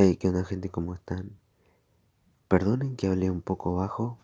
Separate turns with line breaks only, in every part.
Hey, ¿qué onda gente? ¿Cómo están? Perdonen que hablé un poco bajo,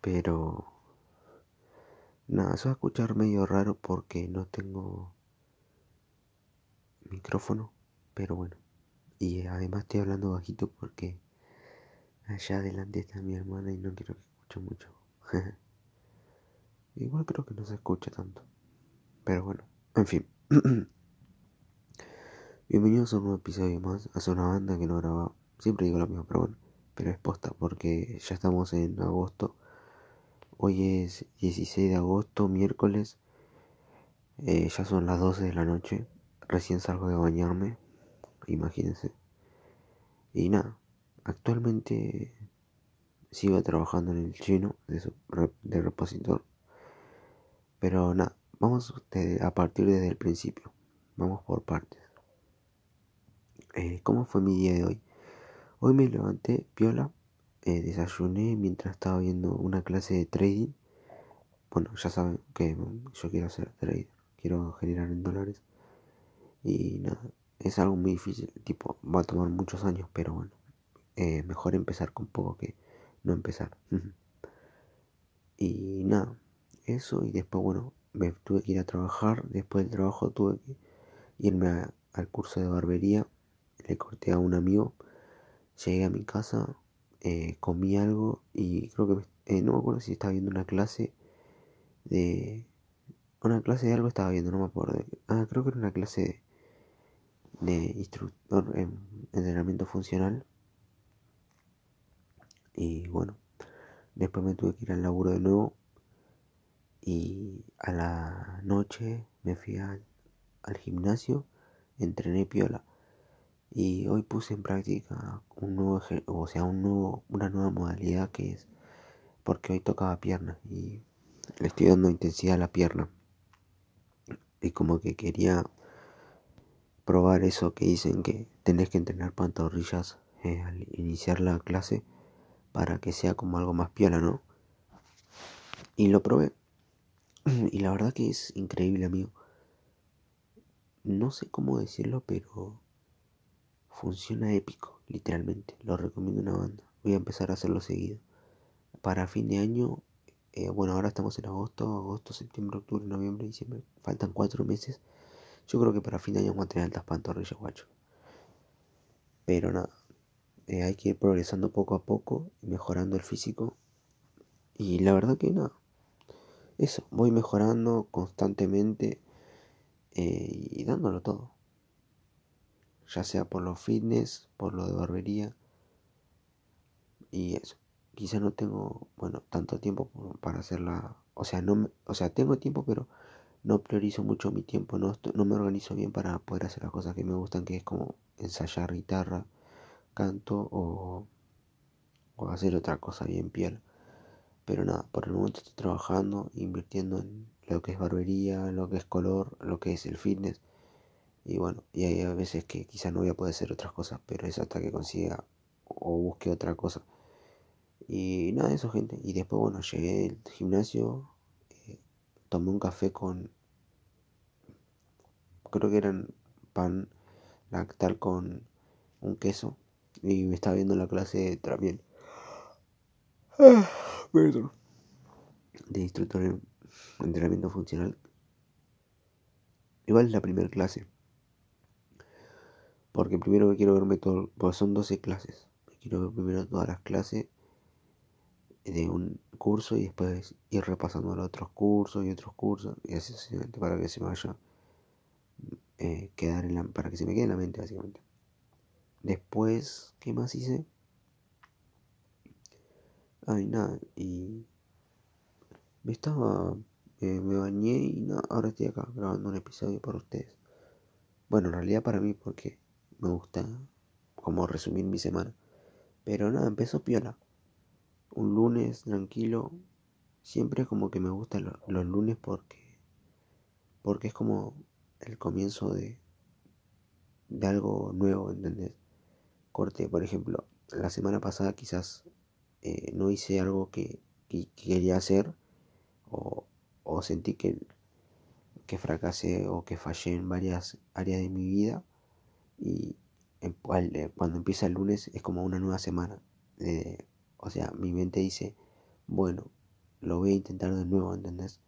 pero... Nada, se va a escuchar medio raro porque no tengo micrófono, pero bueno. Y además estoy hablando bajito porque allá adelante está mi hermana y no quiero que escuche mucho. Igual creo que no se escucha tanto. Pero bueno, en fin. Bienvenidos a un nuevo episodio más. Hace una banda que no grababa. Siempre digo lo mismo, pero bueno. Pero es posta porque ya estamos en agosto. Hoy es 16 de agosto, miércoles. Eh, ya son las 12 de la noche. Recién salgo de bañarme. Imagínense. Y nada. Actualmente sigo trabajando en el chino de, de repositor. Pero nada. Vamos a partir desde el principio. Vamos por partes. Eh, ¿Cómo fue mi día de hoy? Hoy me levanté piola, eh, desayuné mientras estaba viendo una clase de trading. Bueno, ya saben que yo quiero hacer trader, quiero generar en dólares. Y nada, es algo muy difícil, tipo, va a tomar muchos años, pero bueno, eh, mejor empezar con poco que no empezar. y nada, eso y después, bueno, tuve que ir a trabajar, después del trabajo tuve que irme al curso de barbería le corté a un amigo, llegué a mi casa, eh, comí algo y creo que eh, no me acuerdo si estaba viendo una clase de una clase de algo estaba viendo, no me acuerdo. Ah, creo que era una clase de, instructor en entrenamiento funcional. Y bueno, después me tuve que ir al laburo de nuevo. Y a la noche me fui al gimnasio, entrené piola y hoy puse en práctica un nuevo o sea un nuevo una nueva modalidad que es porque hoy tocaba pierna y le estoy dando intensidad a la pierna y como que quería probar eso que dicen que tenés que entrenar pantorrillas eh, al iniciar la clase para que sea como algo más piola, ¿no? Y lo probé. Y la verdad que es increíble, amigo. No sé cómo decirlo, pero Funciona épico, literalmente. Lo recomiendo una banda. Voy a empezar a hacerlo seguido. Para fin de año, eh, bueno, ahora estamos en agosto, agosto, septiembre, octubre, noviembre, diciembre. Faltan cuatro meses. Yo creo que para fin de año vamos a tener altas pantorrillas, guacho. Pero nada, eh, hay que ir progresando poco a poco, mejorando el físico. Y la verdad que nada, eso, voy mejorando constantemente eh, y dándolo todo ya sea por los fitness, por lo de barbería y eso. Quizá no tengo, bueno, tanto tiempo para hacerla, o sea, no, o sea, tengo tiempo, pero no priorizo mucho mi tiempo, no, no me organizo bien para poder hacer las cosas que me gustan, que es como ensayar guitarra, canto o, o hacer otra cosa bien piel. Pero nada, por el momento estoy trabajando, invirtiendo en lo que es barbería, lo que es color, lo que es el fitness y bueno, y hay veces que quizás no voy a poder hacer otras cosas, pero es hasta que consiga o busque otra cosa. Y nada eso, gente. Y después, bueno, llegué al gimnasio, eh, tomé un café con, creo que eran pan lactal con un queso. Y me estaba viendo la clase también. Perdón. De instructor en entrenamiento funcional. Igual es la primera clase. Porque primero quiero verme todo, pues son 12 clases. Quiero ver primero todas las clases de un curso y después ir repasando los otros cursos y otros cursos y así para que se me vaya eh, quedar en la, para que se me quede en la mente básicamente. Después, ¿qué más hice? Ay, nada, y me estaba, eh, me bañé y nada, ahora estoy acá grabando un episodio para ustedes. Bueno, en realidad para mí porque me gusta como resumir mi semana. Pero nada, empezó piola. Un lunes tranquilo. Siempre como que me gustan los lunes porque porque es como el comienzo de de algo nuevo, ¿entendés? Corte, por ejemplo, la semana pasada quizás eh, no hice algo que, quería hacer o, o sentí que, que fracasé o que fallé en varias áreas de mi vida y, cuando empieza el lunes es como una nueva semana. o sea, mi mente dice, bueno, lo voy a intentar de nuevo, ¿entendés?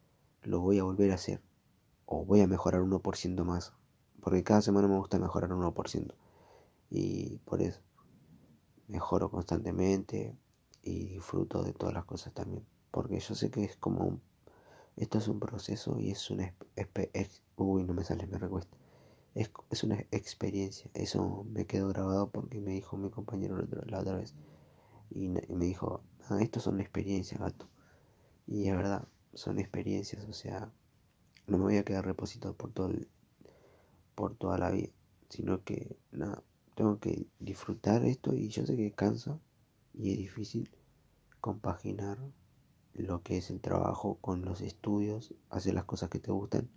Lo voy a volver a hacer. O voy a mejorar 1% más. Porque cada semana me gusta mejorar 1%. Y por eso mejoro constantemente y disfruto de todas las cosas también. Porque yo sé que es como un... Esto es un proceso y es una... Uy, no me sale, me recuesta. Es, es, una experiencia. Eso me quedó grabado porque me dijo mi compañero la otra vez. Y, me dijo, ah, esto son experiencias, gato. Y es verdad, son experiencias. O sea, no me voy a quedar repositado por todo por toda la vida. Sino que, nada, tengo que disfrutar esto y yo sé que cansa y es difícil compaginar lo que es el trabajo con los estudios, hacer las cosas que te gustan,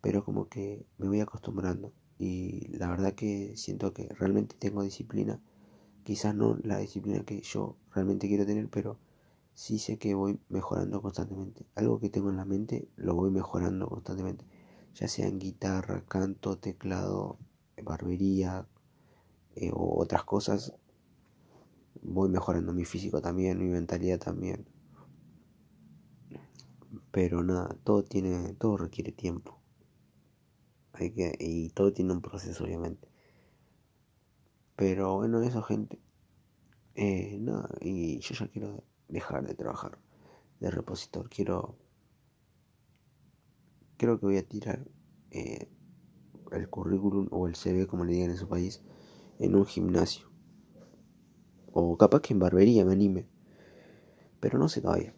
pero como que me voy acostumbrando y la verdad que siento que realmente tengo disciplina, quizás no la disciplina que yo realmente quiero tener, pero sí sé que voy mejorando constantemente. Algo que tengo en la mente lo voy mejorando constantemente, ya sea en guitarra, canto, teclado, barbería eh, o otras cosas, voy mejorando mi físico también, mi mentalidad también. Pero nada, todo tiene, todo requiere tiempo. Hay que, y todo tiene un proceso, obviamente. Pero bueno, eso, gente. Eh, nada, y yo ya quiero dejar de trabajar de repositor. Quiero. Creo que voy a tirar eh, el currículum o el CV, como le digan en su país, en un gimnasio. O capaz que en barbería me anime. Pero no sé todavía.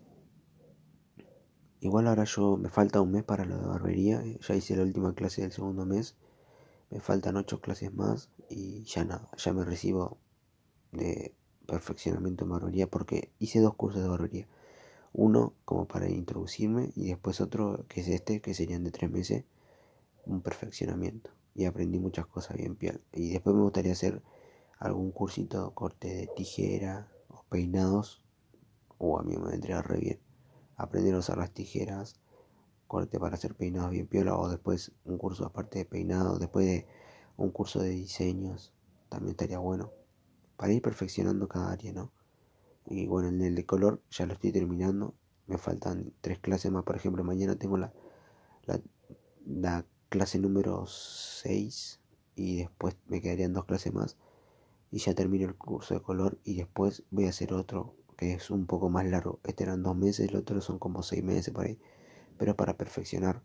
Igual ahora yo me falta un mes para lo de barbería. Ya hice la última clase del segundo mes. Me faltan ocho clases más y ya nada, ya me recibo de perfeccionamiento en barbería porque hice dos cursos de barbería. Uno como para introducirme y después otro que es este, que serían de tres meses, un perfeccionamiento. Y aprendí muchas cosas bien piel. Y después me gustaría hacer algún cursito corte de tijera o peinados, o a mí me vendría re bien. Aprender a usar las tijeras, corte para hacer peinados bien piola, o después un curso aparte de peinado, después de un curso de diseños, también estaría bueno. Para ir perfeccionando cada área, ¿no? Y bueno, en el de color ya lo estoy terminando. Me faltan tres clases más, por ejemplo, mañana tengo la, la, la clase número 6 y después me quedarían dos clases más y ya termino el curso de color y después voy a hacer otro es un poco más largo. Este eran dos meses, el otro son como seis meses por ahí, pero para perfeccionar.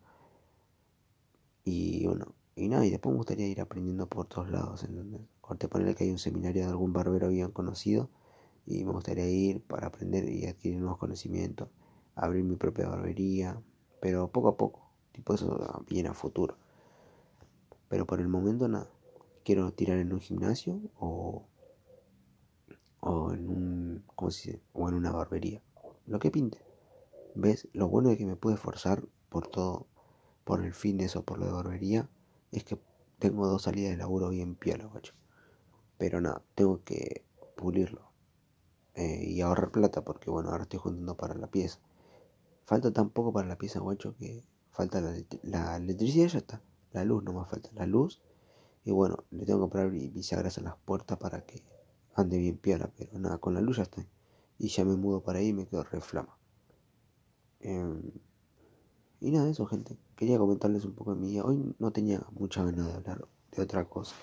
Y bueno, y nada, y después me gustaría ir aprendiendo por todos lados. ¿entendés? Corte ponerle que hay un seminario de algún barbero bien conocido y me gustaría ir para aprender y adquirir nuevos conocimientos, abrir mi propia barbería, pero poco a poco, tipo eso viene a futuro. Pero por el momento nada quiero tirar en un gimnasio o, o en un ¿cómo o en una barbería. Lo que pinte. Ves lo bueno de que me pude forzar por todo por el fitness o por lo de barbería es que tengo dos salidas de laburo bien piola guacho. Pero nada tengo que pulirlo eh, y ahorrar plata porque bueno ahora estoy juntando para la pieza. Falta tan poco para la pieza guacho que falta la, la electricidad ya está. La luz no más falta la luz. Y bueno, le tengo que comprar bisagras a las puertas para que ande bien piola, pero nada, con la luz ya. Y ya me mudo para ahí y me quedo re flama. Em, y nada, eso, gente. Quería comentarles un poco de mi día. Hoy no tenía mucha ganas de hablar de otra cosa,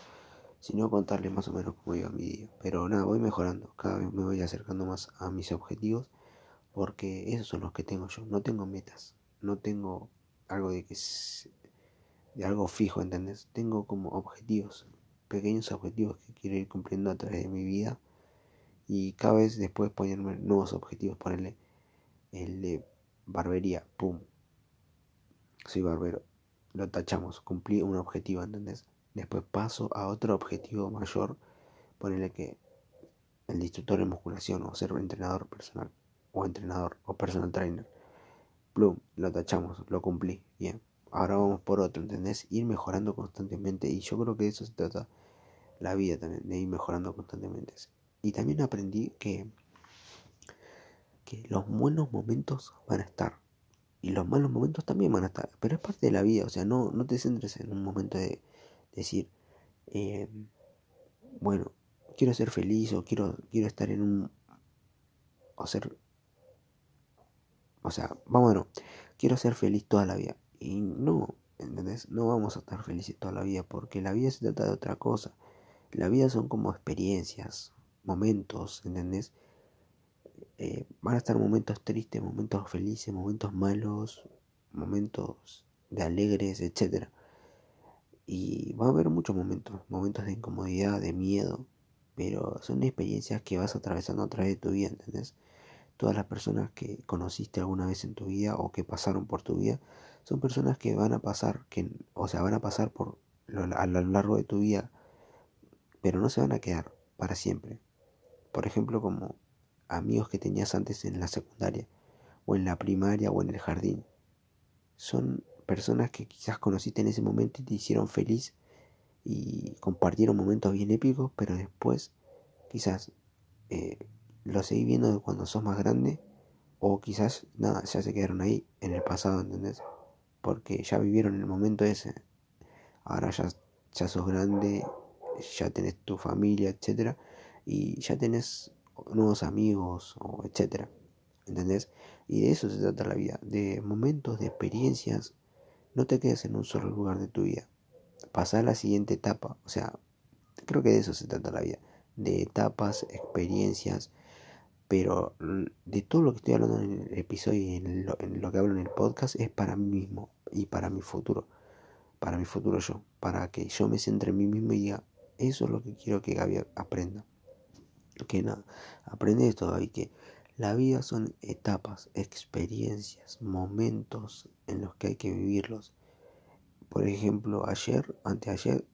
sino contarles más o menos cómo iba mi día. Pero nada, voy mejorando. Cada vez me voy acercando más a mis objetivos, porque esos son los que tengo yo. No tengo metas, no tengo algo de que de algo fijo, ¿entendés? Tengo como objetivos, pequeños objetivos que quiero ir cumpliendo a través de mi vida y cada vez después ponerme nuevos objetivos, ponerle el de barbería, pum, soy barbero, lo tachamos, cumplí un objetivo, ¿entendés? Después paso a otro objetivo mayor, ponerle que el instructor de musculación o ser entrenador personal o entrenador o personal trainer, plum, lo tachamos, lo cumplí, bien ahora vamos por otro, ¿entendés? Ir mejorando constantemente y yo creo que de eso se trata la vida también, de ir mejorando constantemente. Y también aprendí que, que los buenos momentos van a estar y los malos momentos también van a estar, pero es parte de la vida, o sea, no, no te centres en un momento de decir, eh, bueno, quiero ser feliz o quiero, quiero estar en un... o. O sea, vamos, quiero ser feliz toda la vida. Y no, ¿entendés? No vamos a estar felices toda la vida porque la vida se trata de otra cosa. La vida son como experiencias, momentos, ¿entendés? Eh, van a estar momentos tristes, momentos felices, momentos malos, momentos de alegres, etc. Y va a haber muchos momentos, momentos de incomodidad, de miedo, pero son experiencias que vas atravesando a través de tu vida, ¿entendés? Todas las personas que conociste alguna vez en tu vida o que pasaron por tu vida son personas que van a pasar, que, o sea, van a pasar por a lo largo de tu vida, pero no se van a quedar para siempre. Por ejemplo, como amigos que tenías antes en la secundaria, o en la primaria, o en el jardín. Son personas que quizás conociste en ese momento y te hicieron feliz y compartieron momentos bien épicos, pero después quizás eh, lo seguís viendo cuando sos más grande o quizás nada, ya se quedaron ahí en el pasado, ¿entendés? Porque ya vivieron el momento ese. Ahora ya, ya sos grande, ya tenés tu familia, etcétera, y ya tenés nuevos amigos, o etcétera. ¿Entendés? Y de eso se trata la vida, de momentos, de experiencias. No te quedes en un solo lugar de tu vida. Pasar a la siguiente etapa. O sea, creo que de eso se trata la vida. De etapas, experiencias. Pero de todo lo que estoy hablando en el episodio y en lo, en lo que hablo en el podcast es para mí mismo y para mi futuro. Para mi futuro yo. Para que yo me centre en mí mismo y diga, eso es lo que quiero que Gaby aprenda. Que nada, aprende esto, Gaby, que la vida son etapas, experiencias, momentos en los que hay que vivirlos. Por ejemplo, ayer, anteayer,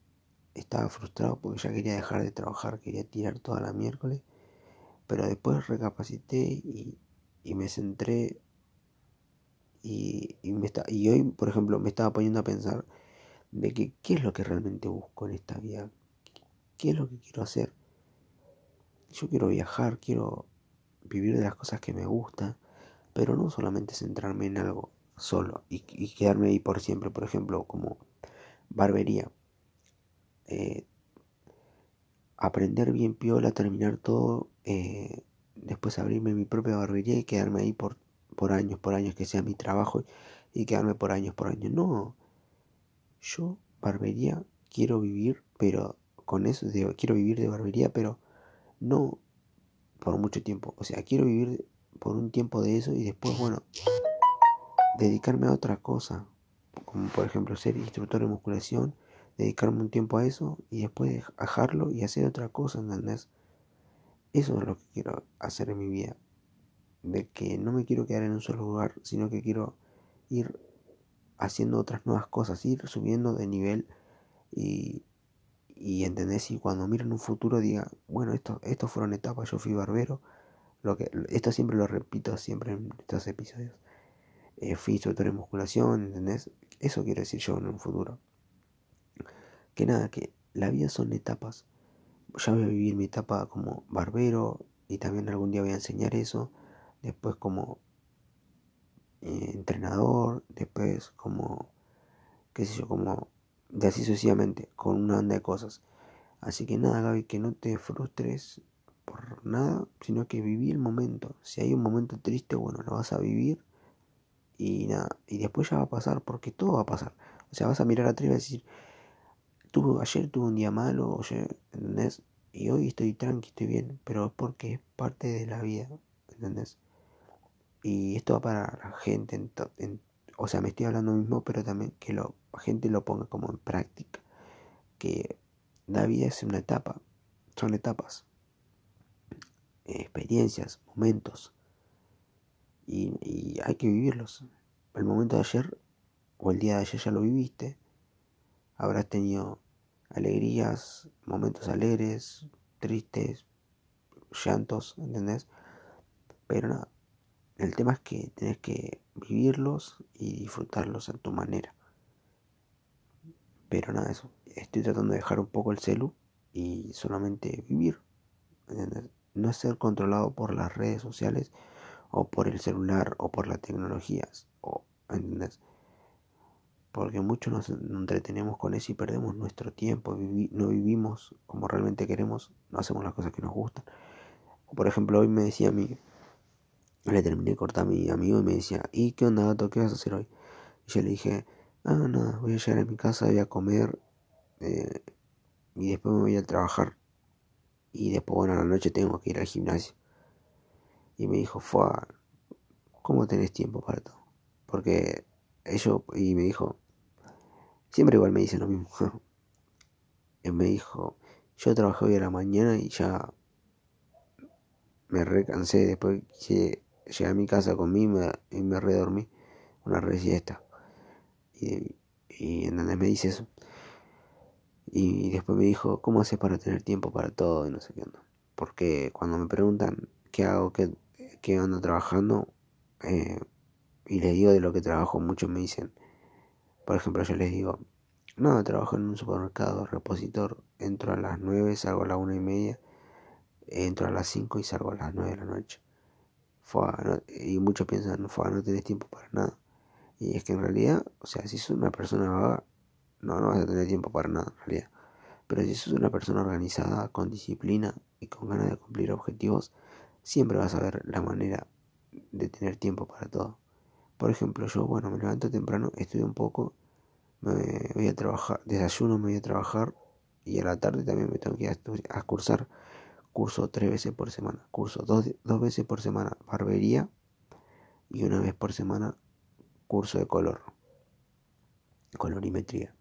estaba frustrado porque ya quería dejar de trabajar, quería tirar toda la miércoles, pero después recapacité y, me centré y, y, me está, y hoy, por ejemplo, me estaba poniendo a pensar de que qué es lo que realmente busco en esta vida, qué es lo que quiero hacer. Yo quiero viajar, quiero vivir de las cosas que me gustan, pero no solamente centrarme en algo solo y, quedarme ahí por siempre, por ejemplo, como barbería. Eh, aprender bien piola, terminar todo, eh, después abrirme mi propia barbería y quedarme ahí por, por años, por años, que sea mi trabajo y quedarme por años, por años. No, yo barbería quiero vivir, pero con eso, quiero vivir de barbería, pero no por mucho tiempo. O sea, quiero vivir por un tiempo de eso y después, bueno, dedicarme a otra cosa. Como por ejemplo ser instructor de musculación, dedicarme un tiempo a eso y después dejarlo y hacer otra cosa, ¿entendés? Eso es lo que quiero hacer en mi vida. De que no me quiero quedar en un solo lugar, sino que quiero ir haciendo otras nuevas cosas, ir subiendo de nivel y y entendés y cuando miren un futuro diga, bueno, esto, esto fueron etapas, yo fui barbero, lo que, esto siempre lo repito siempre en estos episodios, eh, fui instructor de musculación, ¿entendés? Eso quiero decir yo en un futuro. Que nada, que la vida son etapas. Ya voy a vivir mi etapa como barbero y también algún día voy a enseñar eso. Después como eh, entrenador, después como, qué sé yo, como de así sucesivamente, con una banda de cosas. Así que nada, Gaby, que no te frustres por nada, sino que viví el momento. Si hay un momento triste, bueno, lo vas a vivir y nada, y después ya va a pasar, porque todo va a pasar. O sea, vas a mirar atrás y vas a decir, tuve, ayer tuve un día malo, ayer, ¿entendés? Y hoy estoy tranqui, estoy bien, pero es porque es parte de la vida, ¿entendés? Y esto va para la gente, en, o sea, me estoy hablando mismo, pero también que lo gente lo ponga como en práctica. Que la vida es una etapa, son etapas, experiencias, momentos. Y, hay que vivirlos. El momento de ayer o el día de ayer ya lo viviste. Habrás tenido alegrías, momentos alegres, tristes, llantos, ¿entendés? Pero nada, el tema es que tenés que vivirlos y disfrutarlos a tu manera. Pero nada, eso. Estoy tratando de dejar un poco el celu y solamente vivir. No ser controlado por las redes sociales o por el celular o por las tecnologías. O, porque muchos nos entretenemos con eso y perdemos nuestro tiempo, no vivimos como realmente queremos, no hacemos las cosas que nos gustan. Por ejemplo, hoy me decía mí, le terminé de cortar a mi amigo y me decía, ¿y qué onda, gato? ¿Qué vas a hacer hoy? Y yo le dije, ah, nada, voy a llegar a mi casa, voy a comer eh, y después me voy a trabajar. Y después, bueno, a la noche tengo que ir al gimnasio. Y me dijo, fue, ¿cómo tenés tiempo para todo? Porque ellos, y me dijo, siempre igual me dicen lo mismo. y me dijo, yo trabajé hoy a la mañana y ya me recansé después que llegué a mi casa comí y me redormí. Una re siesta y, y donde me dice eso. Y después me dijo cómo haces para tener tiempo para todo y no sé qué onda porque cuando me preguntan qué hago qué, qué ando trabajando eh, y les digo de lo que trabajo muchos me dicen por ejemplo yo les digo no trabajo en un supermercado repositor entro a las 9 salgo a las una y media entro a las 5 y salgo a las 9 de la noche. Y muchos piensan, Fua, no tenés tiempo para nada. Y es que en realidad, o sea, si sos una persona vaga, no, no vas a tener tiempo para nada en realidad. Pero si sos una persona organizada, con disciplina y con ganas de cumplir objetivos, siempre vas a ver la manera de tener tiempo para todo. Por ejemplo, yo, bueno, me levanto temprano, estudio un poco, me voy a trabajar, desayuno, me voy a trabajar y a la tarde también me tengo que ir a cursar curso tres veces por semana, curso dos, dos veces por semana barbería y una vez por semana curso de color, colorimetría.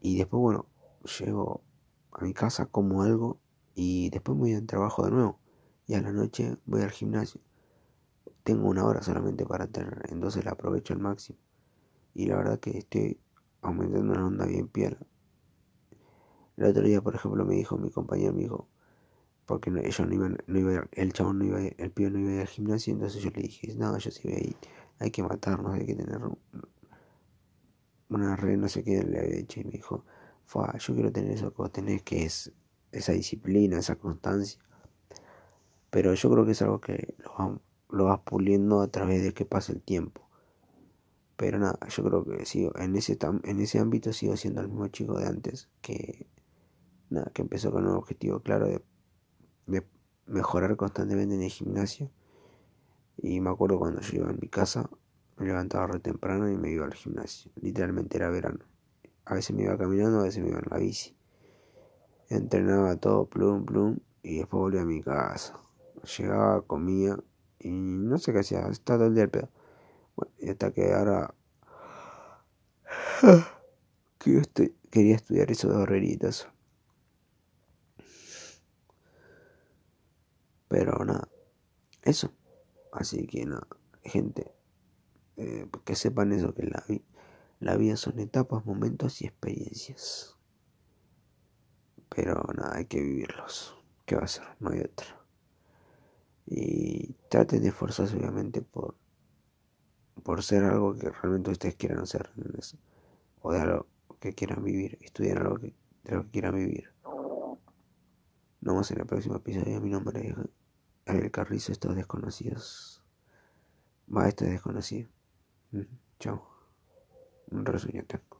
Y después, bueno, llego a mi casa, como algo y después me voy al trabajo de nuevo. Y a la noche voy al gimnasio. Tengo una hora solamente para tener, entonces la aprovecho al máximo. Y la verdad que estoy aumentando una onda bien piel. El otro día, por ejemplo, me dijo mi compañero, me dijo, porque ellos no iban, no iba, el chabón no iba, el pibe no iba a ir al gimnasio, entonces yo le dije, no, yo sí voy a ir, hay que matarnos, hay que tener una red, no sé qué le había dicho, y me dijo, yo quiero tener eso que vos tenés, que es esa disciplina, esa constancia, pero yo creo que es algo que lo, lo vas puliendo a través de que pase el tiempo. Pero nada, yo creo que sigo, en ese, en ese ámbito sigo siendo el mismo chico de antes, que nada, que empezó con un objetivo claro de de mejorar constantemente en el gimnasio. Y me acuerdo cuando yo iba en mi casa, me levantaba re temprano y me iba al gimnasio. Literalmente era verano. A veces me iba caminando, a veces me iba en la bici. Entrenaba todo, plum, plum, y después volvía a mi casa. Llegaba, comía, y no sé qué hacía, estaba todo el día al pedo. Bueno, y hasta que ahora quería estudiar eso de horreritas. Pero nada, eso. Así que nada, gente, eh, que sepan eso, que la, la vida son etapas, momentos y experiencias. Pero nada, hay que vivirlos. ¿Qué va a ser? No hay otra. Y traten de esforzarse obviamente por, por ser algo que realmente ustedes quieran hacer. O de algo que quieran vivir. Estudiar algo que, de lo que quieran vivir. Nos vemos en el próximo episodio. Mi nombre es el Carrizo, estos desconocidos. Va, este desconocido. Chao. Un resumen tengo.